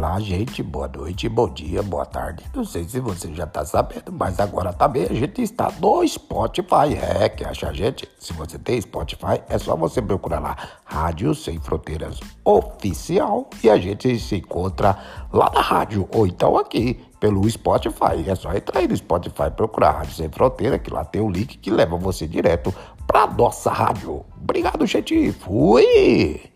Olá, gente. Boa noite, bom dia, boa tarde. Não sei se você já tá sabendo, mas agora também a gente está no Spotify. É, que acha a gente? Se você tem Spotify, é só você procurar lá Rádio Sem Fronteiras Oficial e a gente se encontra lá na rádio ou então aqui pelo Spotify. É só entrar aí no Spotify procurar Rádio Sem Fronteira, que lá tem o um link que leva você direto pra nossa rádio. Obrigado, gente. Fui!